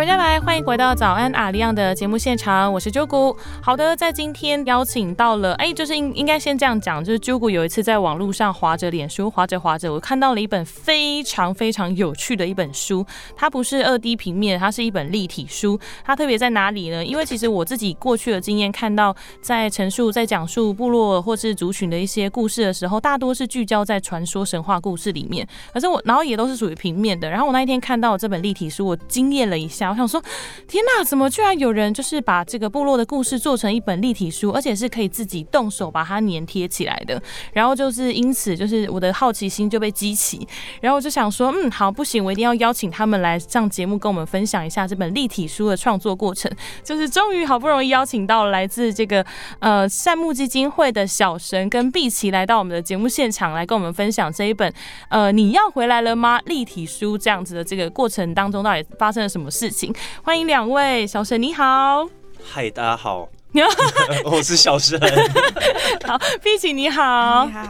小家来，欢迎回到早安阿里样的节目现场，我是啾谷。好的，在今天邀请到了，哎，就是应应该先这样讲，就是啾谷有一次在网络上划着脸书，划着划着，我看到了一本非常非常有趣的一本书，它不是二 D 平面，它是一本立体书。它特别在哪里呢？因为其实我自己过去的经验，看到在陈述、在讲述部落或是族群的一些故事的时候，大多是聚焦在传说神话故事里面，可是我然后也都是属于平面的。然后我那一天看到这本立体书，我惊艳了一下。我想说，天哪，怎么居然有人就是把这个部落的故事做成一本立体书，而且是可以自己动手把它粘贴起来的。然后就是因此，就是我的好奇心就被激起，然后我就想说，嗯，好，不行，我一定要邀请他们来上节目，跟我们分享一下这本立体书的创作过程。就是终于好不容易邀请到来自这个呃善牧基金会的小神跟碧琪来到我们的节目现场，来跟我们分享这一本呃你要回来了吗立体书这样子的这个过程当中，到底发生了什么事情？欢迎两位小沈，你好。嗨，大家好，我是小神。好，碧琪你好。你好。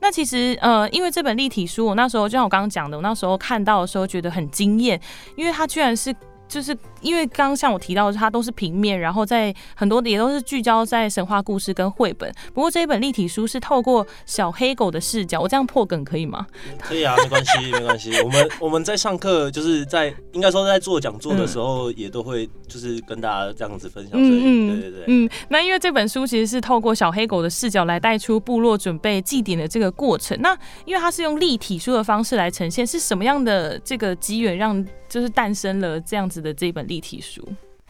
那其实呃，因为这本立体书，我那时候就像我刚刚讲的，我那时候看到的时候觉得很惊艳，因为它居然是就是。因为刚刚像我提到的，它都是平面，然后在很多也都是聚焦在神话故事跟绘本。不过这一本立体书是透过小黑狗的视角，我这样破梗可以吗？可以啊，没关系，没关系。我 们我们在上课，就是在应该说在做讲座的时候，也都会就是跟大家这样子分享。嗯嗯，对对对。嗯，那因为这本书其实是透过小黑狗的视角来带出部落准备祭典的这个过程。那因为它是用立体书的方式来呈现，是什么样的这个机缘让就是诞生了这样子的这本。立体书，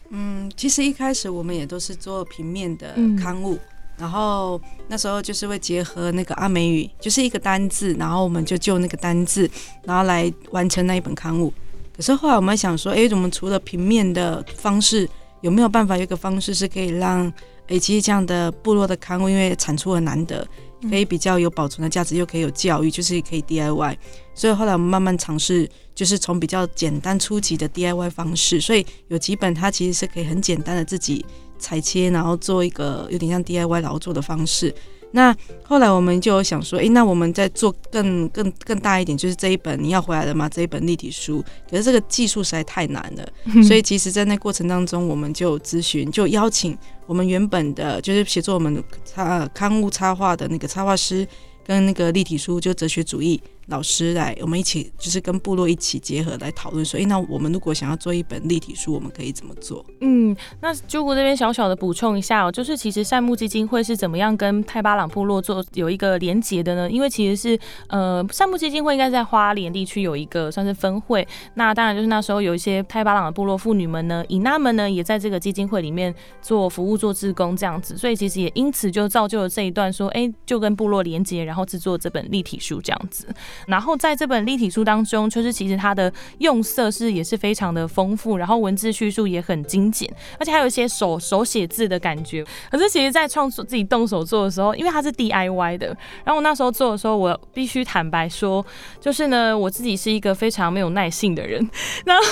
嗯，其实一开始我们也都是做平面的刊物，然后那时候就是会结合那个阿美语，就是一个单字，然后我们就就那个单字，然后来完成那一本刊物。可是后来我们想说，哎，怎么除了平面的方式，有没有办法有一个方式是可以让，哎，其实这样的部落的刊物，因为产出很难得。可以比较有保存的价值，又可以有教育，就是可以 DIY。所以后来我们慢慢尝试，就是从比较简单初级的 DIY 方式。所以有几本它其实是可以很简单的自己裁切，然后做一个有点像 DIY 劳作的方式。那后来我们就有想说，诶，那我们再做更更更大一点，就是这一本你要回来了吗？这一本立体书，可是这个技术实在太难了，所以其实，在那过程当中，我们就咨询，就邀请我们原本的，就是写作我们插刊物插画的那个插画师，跟那个立体书，就哲学主义。老师来，我们一起就是跟部落一起结合来讨论，说，哎，那我们如果想要做一本立体书，我们可以怎么做？嗯，那鸠谷这边小小的补充一下哦，就是其实善牧基金会是怎么样跟泰巴朗部落做有一个连结的呢？因为其实是呃，善牧基金会应该在花莲地区有一个算是分会，那当然就是那时候有一些泰巴朗的部落妇女们呢，以他们呢也在这个基金会里面做服务、做志工这样子，所以其实也因此就造就了这一段说，哎，就跟部落连结，然后制作这本立体书这样子。然后在这本立体书当中，就是其实它的用色是也是非常的丰富，然后文字叙述也很精简，而且还有一些手手写字的感觉。可是其实，在创作自己动手做的时候，因为它是 DIY 的，然后我那时候做的时候，我必须坦白说，就是呢，我自己是一个非常没有耐性的人，然后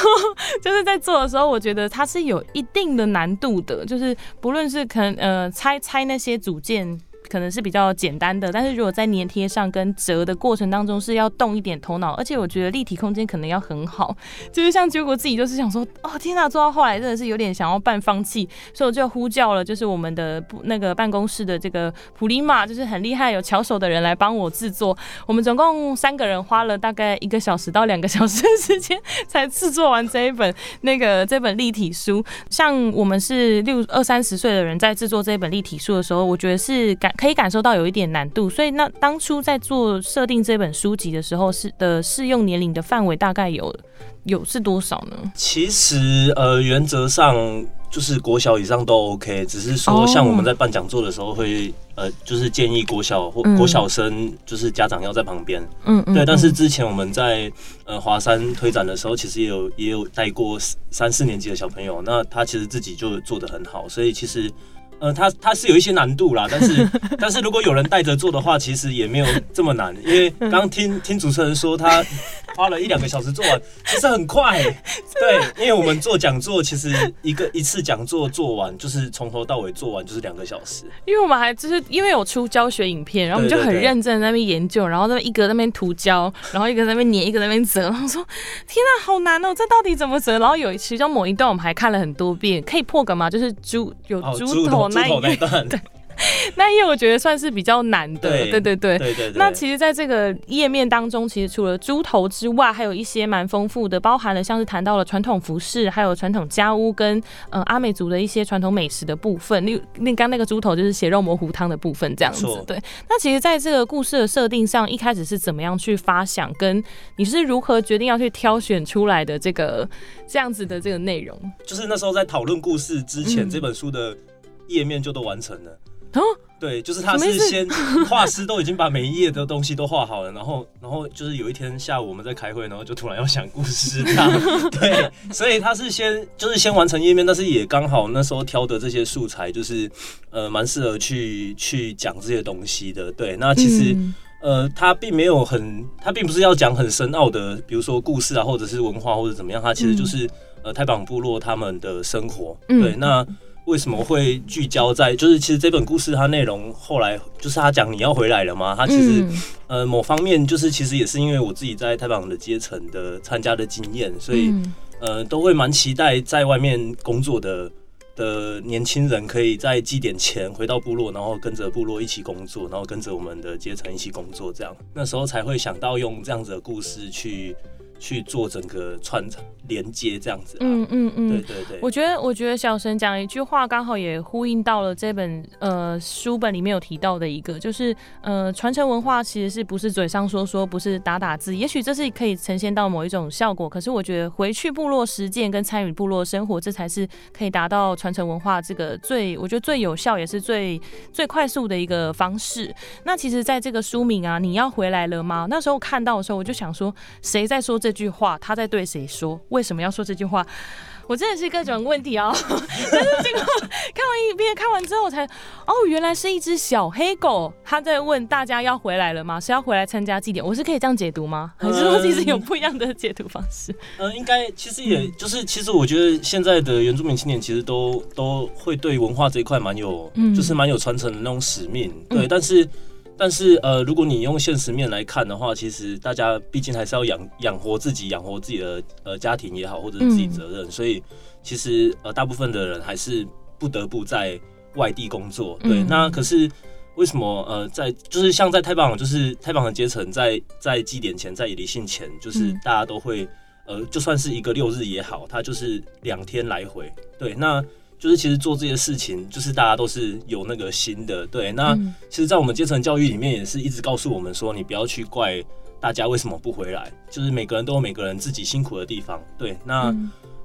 就是在做的时候，我觉得它是有一定的难度的，就是不论是可能呃拆拆那些组件。可能是比较简单的，但是如果在粘贴上跟折的过程当中是要动一点头脑，而且我觉得立体空间可能要很好，就是像结果自己就是想说，哦天呐，做到后来真的是有点想要半放弃，所以我就呼叫了，就是我们的那个办公室的这个普利玛，就是很厉害有巧手的人来帮我制作。我们总共三个人花了大概一个小时到两个小时的时间才制作完这一本那个这本立体书。像我们是六二三十岁的人在制作这一本立体书的时候，我觉得是感。可以感受到有一点难度，所以那当初在做设定这本书籍的时候，是的适用年龄的范围大概有有是多少呢？其实呃，原则上就是国小以上都 OK，只是说像我们在办讲座的时候会呃，就是建议国小或国小生就是家长要在旁边，嗯嗯，对。但是之前我们在呃华山推展的时候，其实也有也有带过三四年级的小朋友，那他其实自己就做的很好，所以其实。呃，他他是有一些难度啦，但是但是如果有人带着做的话，其实也没有这么难。因为刚听听主持人说，他花了一两个小时做完，其实很快。对，因为我们做讲座，其实一个一次讲座做完，就是从头到尾做完就是两个小时。因为我们还就是因为有出教学影片，然后我们就很认真在那边研究，然后那一个那边涂胶，然后一个在那边粘，一个在那边折，然后说天啊，好难哦，这到底怎么折？然后有其中某一段我们还看了很多遍，可以破梗吗？就是猪有猪头那一段。对。那页我觉得算是比较难的，对对对对对。那其实，在这个页面当中，其实除了猪头之外，还有一些蛮丰富的，包含了像是谈到了传统服饰，还有传统家屋跟呃阿美族的一些传统美食的部分。那那刚那个猪头就是血肉模糊汤的部分，这样子。对。那其实，在这个故事的设定上，一开始是怎么样去发想，跟你是如何决定要去挑选出来的这个这样子的这个内容？就是那时候在讨论故事之前，这本书的页面就都完成了。哦，对，就是他是先画师都已经把每一页的东西都画好了，然后，然后就是有一天下午我们在开会，然后就突然要想故事这样，对，所以他是先就是先完成页面，但是也刚好那时候挑的这些素材就是呃蛮适合去去讲这些东西的，对，那其实呃他并没有很，他并不是要讲很深奥的，比如说故事啊，或者是文化或者怎么样，他其实就是呃太榜部落他们的生活，对，那。为什么会聚焦在？就是其实这本故事它内容后来就是他讲你要回来了吗？他其实呃某方面就是其实也是因为我自己在太榜的阶层的参加的经验，所以呃都会蛮期待在外面工作的的年轻人可以在祭典前回到部落，然后跟着部落一起工作，然后跟着我们的阶层一起工作，这样那时候才会想到用这样子的故事去。去做整个串连接这样子，嗯嗯嗯，对对对，我觉得我觉得小神讲一句话，刚好也呼应到了这本呃书本里面有提到的一个，就是呃传承文化其实是不是嘴上说说，不是打打字，也许这是可以呈现到某一种效果，可是我觉得回去部落实践跟参与部落生活，这才是可以达到传承文化这个最我觉得最有效也是最最快速的一个方式。那其实在这个书名啊，你要回来了吗？那时候看到的时候，我就想说，谁在说这？这句话他在对谁说？为什么要说这句话？我真的是各种问题哦！但是结果看完一遍，看完之后才哦，原来是一只小黑狗，他在问大家要回来了吗？是要回来参加祭典？我是可以这样解读吗？还是说其实有不一样的解读方式？呃，应该其实也就是，其实我觉得现在的原住民青年其实都都会对文化这一块蛮有，就是蛮有传承的那种使命。对，但是。但是呃，如果你用现实面来看的话，其实大家毕竟还是要养养活自己，养活自己的呃家庭也好，或者是自己责任，所以其实呃大部分的人还是不得不在外地工作。对，那可是为什么呃在就是像在太棒，就是太棒的阶层，在在祭典前，在离信前，就是大家都会呃就算是一个六日也好，它就是两天来回。对，那。就是其实做这些事情，就是大家都是有那个心的，对。那其实，在我们阶层教育里面，也是一直告诉我们说，你不要去怪大家为什么不回来，就是每个人都有每个人自己辛苦的地方，对。那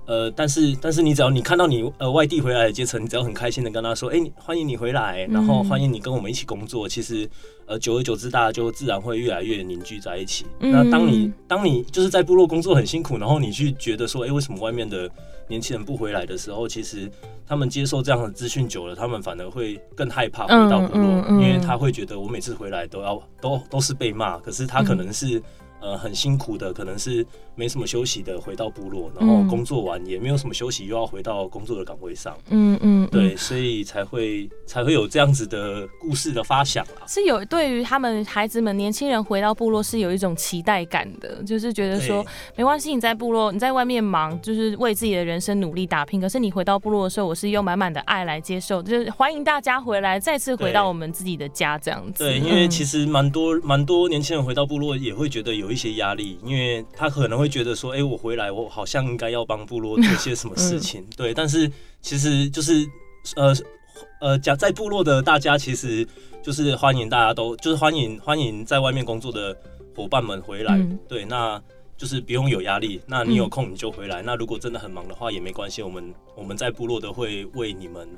呃，但是但是你只要你看到你呃外地回来的阶层，你只要很开心的跟他说，哎，欢迎你回来，然后欢迎你跟我们一起工作，其实呃，久而久之，大家就自然会越来越凝聚在一起。那当你当你就是在部落工作很辛苦，然后你去觉得说，哎，为什么外面的年轻人不回来的时候，其实。他们接受这样的资讯久了，他们反而会更害怕回到部落，因为他会觉得我每次回来都要都都是被骂，可是他可能是。呃，很辛苦的，可能是没什么休息的，回到部落，然后工作完也没有什么休息，又要回到工作的岗位上。嗯嗯，对，所以才会才会有这样子的故事的发想啊。是有对于他们孩子们、年轻人回到部落是有一种期待感的，就是觉得说没关系，你在部落，你在外面忙，就是为自己的人生努力打拼。可是你回到部落的时候，我是用满满的爱来接受，就是欢迎大家回来，再次回到我们自己的家这样子。对，因为其实蛮多蛮多年轻人回到部落也会觉得有。有一些压力，因为他可能会觉得说，哎，我回来，我好像应该要帮部落做些什么事情，对。但是其实就是，呃呃，讲在部落的大家，其实就是欢迎大家都，就是欢迎欢迎在外面工作的伙伴们回来，对。那就是不用有压力，那你有空你就回来。那如果真的很忙的话也没关系，我们我们在部落都会为你们。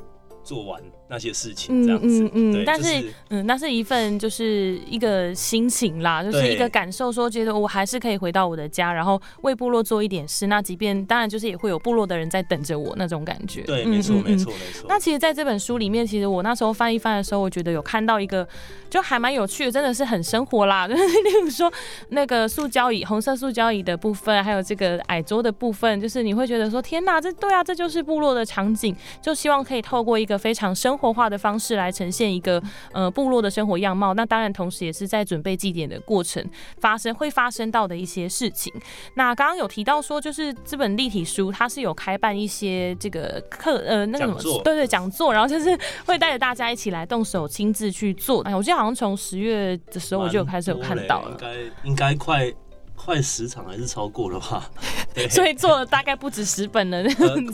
做完那些事情，这样子。嗯嗯嗯。但是，嗯，那是一份就是一个心情啦，就是一个感受，说觉得我还是可以回到我的家，然后为部落做一点事。那即便当然就是也会有部落的人在等着我那种感觉。对，没错，没错，没错。那其实，在这本书里面，其实我那时候翻一翻的时候，我觉得有看到一个，就还蛮有趣的，真的是很生活啦。就是例如说，那个塑胶椅、红色塑胶椅的部分，还有这个矮桌的部分，就是你会觉得说，天哪，这对啊，这就是部落的场景，就希望可以透过一个非常生活化的方式来呈现一个呃部落的生活样貌。那当然，同时也是在准备祭典的过程发生会发生到的一些事情。那刚刚有提到说，就是这本立体书它是有开办一些这个课呃那个什么对对讲座，然后就是会带着大家一起来动手亲自去做。哎，我记得好像从十月的时候我就有开始有看到了，应该应该快。快十场还是超过了吧？所以做了大概不止十本了。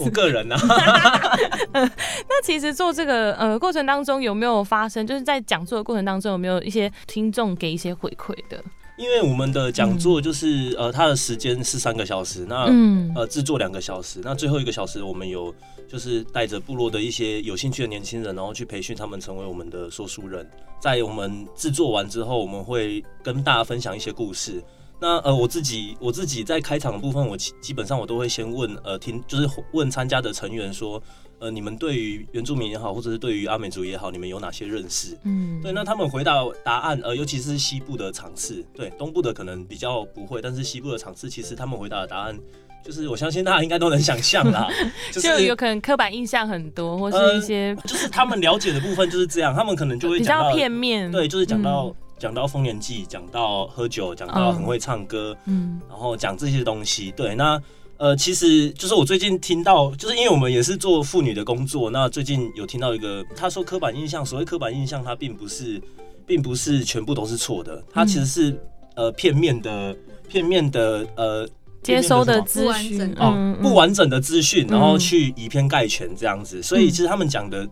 我个人呢，那其实做这个呃过程当中有没有发生？就是在讲座的过程当中有没有一些听众给一些回馈的？因为我们的讲座就是呃，它的时间是三个小时，那嗯呃制作两个小时，那最后一个小时我们有就是带着部落的一些有兴趣的年轻人，然后去培训他们成为我们的说书人。在我们制作完之后，我们会跟大家分享一些故事。那呃，我自己我自己在开场的部分，我基基本上我都会先问呃听，就是问参加的成员说，呃，你们对于原住民也好，或者是对于阿美族也好，你们有哪些认识？嗯，对，那他们回答答案，呃，尤其是西部的场次，对，东部的可能比较不会，但是西部的场次，其实他们回答的答案，就是我相信大家应该都能想象啦，就是有可能刻板印象很多，或是一些，就是他们了解的部分就是这样，他们可能就会比较片面，对，就是讲到。讲到丰年祭，讲到喝酒，讲到很会唱歌，嗯，然后讲这些东西。对，那呃，其实就是我最近听到，就是因为我们也是做妇女的工作，那最近有听到一个，他说刻板印象，所谓刻板印象，它并不是，并不是全部都是错的，它其实是呃片面的，片面的呃接收的资讯。哦，不完整的资讯，然后去以偏概全这样子，所以其实他们讲的。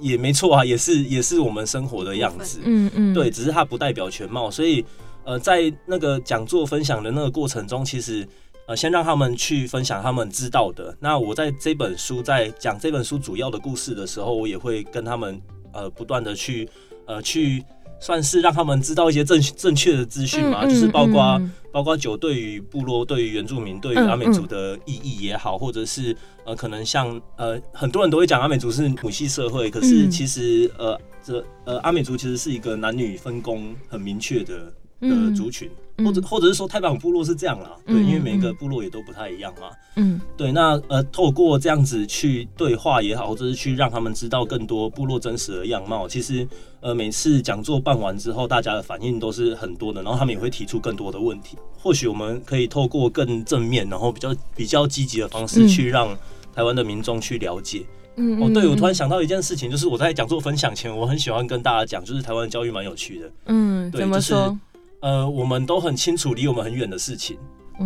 也没错啊，也是也是我们生活的样子，嗯嗯，对，只是它不代表全貌，所以呃，在那个讲座分享的那个过程中，其实呃，先让他们去分享他们知道的。那我在这本书在讲这本书主要的故事的时候，我也会跟他们呃不断的去呃去。算是让他们知道一些正正确的资讯嘛，就是包括包括酒对于部落、对于原住民、对于阿美族的意义也好，或者是呃，可能像呃，很多人都会讲阿美族是母系社会，可是其实呃，这呃阿美族其实是一个男女分工很明确的。的族群，或者或者是说太板部落是这样啦，对，因为每个部落也都不太一样嘛，嗯，对，那呃，透过这样子去对话也好，或者是去让他们知道更多部落真实的样貌，其实呃，每次讲座办完之后，大家的反应都是很多的，然后他们也会提出更多的问题，或许我们可以透过更正面，然后比较比较积极的方式去让台湾的民众去了解。嗯，哦，对，我突然想到一件事情，就是我在讲座分享前，我很喜欢跟大家讲，就是台湾的教育蛮有趣的，嗯，怎么说？呃，我们都很清楚离我们很远的事情，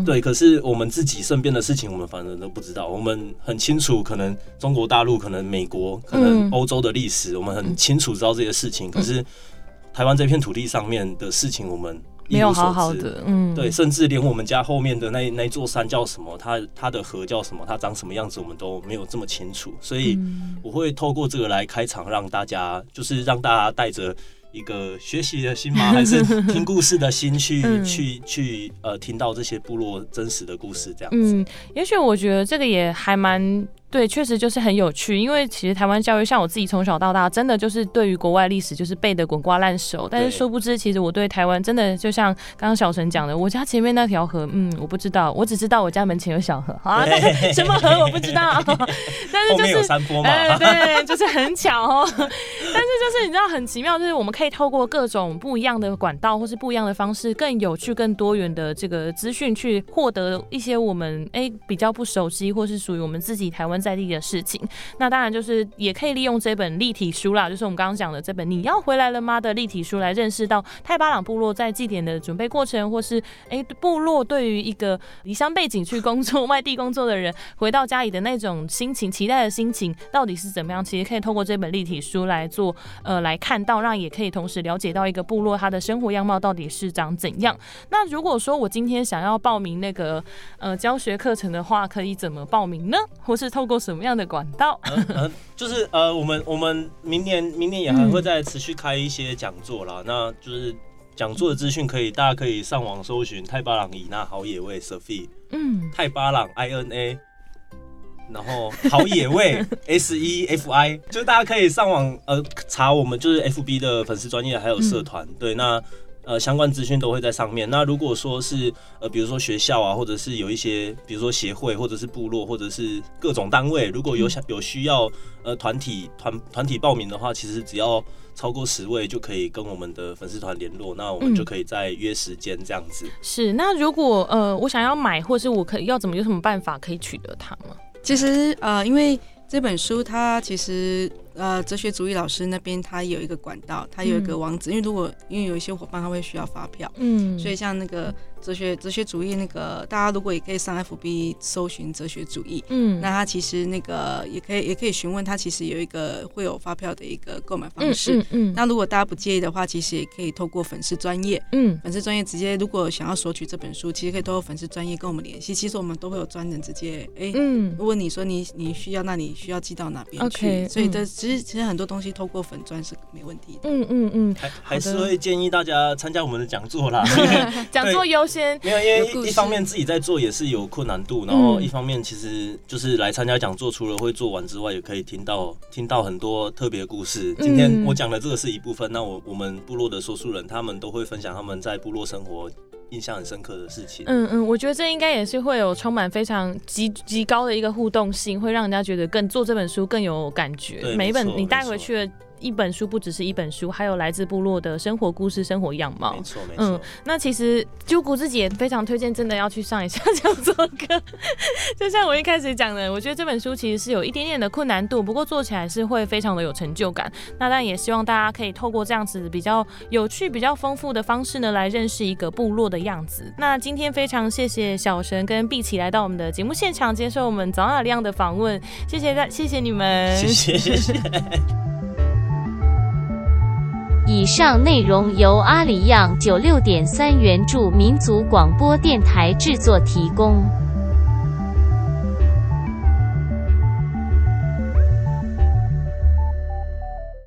对。可是我们自己身边的事情，我们反正都不知道。我们很清楚，可能中国大陆、可能美国、可能欧洲的历史，我们很清楚知道这些事情。可是台湾这片土地上面的事情，我们没有好好的。嗯，对，甚至连我们家后面的那那座山叫什么，它它的河叫什么，它长什么样子，我们都没有这么清楚。所以我会透过这个来开场，让大家就是让大家带着。一个学习的心吗？还是听故事的心去去去呃，听到这些部落真实的故事这样子？嗯，也许我觉得这个也还蛮。对，确实就是很有趣，因为其实台湾教育，像我自己从小到大，真的就是对于国外历史就是背的滚瓜烂熟。但是殊不知，其实我对台湾真的就像刚刚小陈讲的，我家前面那条河，嗯，我不知道，我只知道我家门前有小河啊，但是什么河我不知道。但是就是山坡嘛，对，就是很巧哦。但是就是你知道很奇妙，就是我们可以透过各种不一样的管道，或是不一样的方式，更有趣、更多元的这个资讯，去获得一些我们哎比较不熟悉，或是属于我们自己台湾。在地的事情，那当然就是也可以利用这本立体书啦，就是我们刚刚讲的这本《你要回来了吗》的立体书来认识到泰巴朗部落在祭典的准备过程，或是哎部落对于一个离乡背景去工作、外地工作的人回到家里的那种心情、期待的心情到底是怎么样？其实可以透过这本立体书来做呃来看到，让也可以同时了解到一个部落它的生活样貌到底是长怎样。那如果说我今天想要报名那个呃教学课程的话，可以怎么报名呢？或是透过什么样的管道？就是呃，我们我们明年明年也还会再持续开一些讲座啦。那就是讲座的资讯可以大家可以上网搜寻泰巴朗伊娜好野味 Sophie，嗯，泰巴朗 I N A。然后好野味 S E F I，就是大家可以上网呃查我们就是 F B 的粉丝专业还有社团，对，那呃相关资讯都会在上面。那如果说是呃比如说学校啊，或者是有一些比如说协会或者是部落或者是各种单位，如果有想有需要呃团体团团体报名的话，其实只要超过十位就可以跟我们的粉丝团联络，那我们就可以再约时间这样子。是，那如果呃我想要买，或是我可以要怎么有什么办法可以取得它吗？其实，呃，因为这本书它其实。呃，哲学主义老师那边他有一个管道，他有一个网址，因为如果因为有一些伙伴他会需要发票，嗯，所以像那个哲学哲学主义那个，大家如果也可以上 FB 搜寻哲学主义，嗯，那他其实那个也可以也可以询问他，其实有一个会有发票的一个购买方式，嗯，那如果大家不介意的话，其实也可以透过粉丝专业，嗯，粉丝专业直接如果想要索取这本书，其实可以透过粉丝专业跟我们联系，其实我们都会有专人直接，哎，嗯，如果你说你你需要，那你需要寄到哪边去？所以这。其实其实很多东西透过粉专是没问题的。嗯嗯嗯，还还是会建议大家参加我们的讲座啦。讲座优先。没有，因为一方面自己在做也是有困难度，然后一方面其实就是来参加讲座，除了会做完之外，也可以听到听到很多特别故事。今天我讲的这个是一部分，那我我们部落的说书人他们都会分享他们在部落生活。印象很深刻的事情。嗯嗯，我觉得这应该也是会有充满非常极极高的一个互动性，会让人家觉得更做这本书更有感觉。每一本你带回去的。一本书不只是一本书，还有来自部落的生活故事、生活样貌。没错，没错。嗯，那其实鸠谷自己也非常推荐，真的要去上一下讲座课。就像我一开始讲的，我觉得这本书其实是有一点点的困难度，不过做起来是会非常的有成就感。那但也希望大家可以透过这样子比较有趣、比较丰富的方式呢，来认识一个部落的样子。那今天非常谢谢小神跟碧琪来到我们的节目现场，接受我们早雅亮的访问。谢谢大，谢谢你们，谢谢谢谢。以上内容由阿里样九六点三原著民族广播电台制作提供。